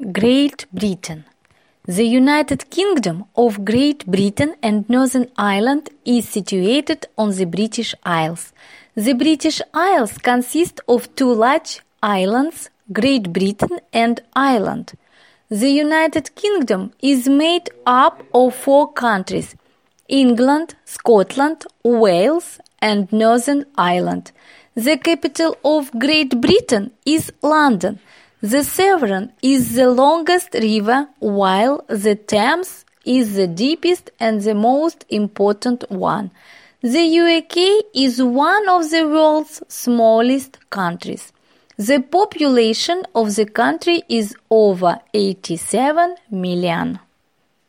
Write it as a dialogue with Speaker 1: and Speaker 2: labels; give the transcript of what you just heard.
Speaker 1: Great Britain. The United Kingdom of Great Britain and Northern Ireland is situated on the British Isles. The British Isles consist of two large islands, Great Britain and Ireland. The United Kingdom is made up of four countries England, Scotland, Wales, and Northern Ireland. The capital of Great Britain is London. The Severn is the longest river, while the Thames is the deepest and the most important one. The UK is one of the world's smallest countries. The population of the country is over 87 million.